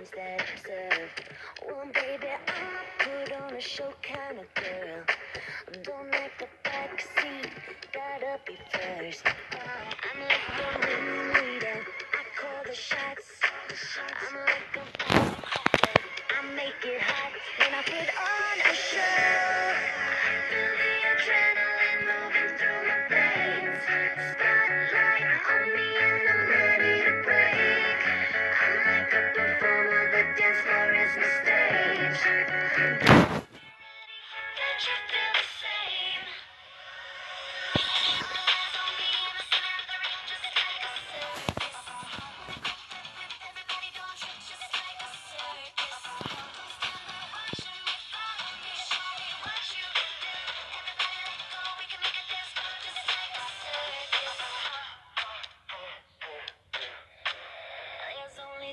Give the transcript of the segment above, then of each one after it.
things that you serve. Well, baby, I put on a show kind of girl. Don't like the backseat, gotta be first. I'm like the ringleader, I call the shots. I'm like a I make it hot when I put on a show.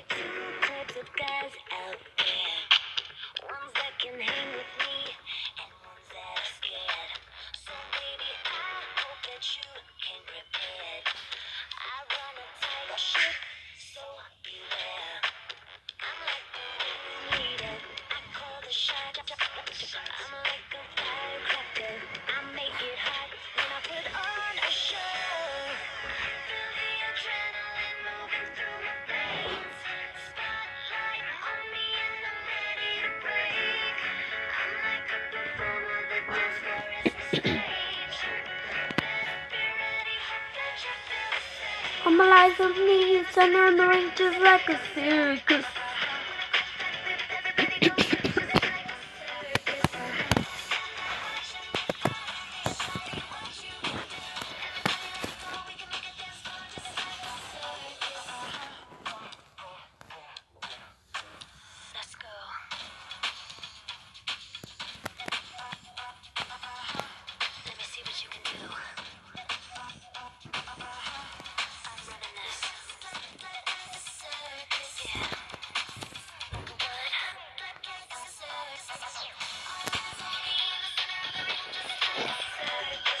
Two types of guys out that you came prepared. I run a tight ship, so beware. I'm like the ringleader, I call the shot. I'm like a firecracker, I make it hot when I put on a show. Feel the I'm alive on me, and I'm just like a circus.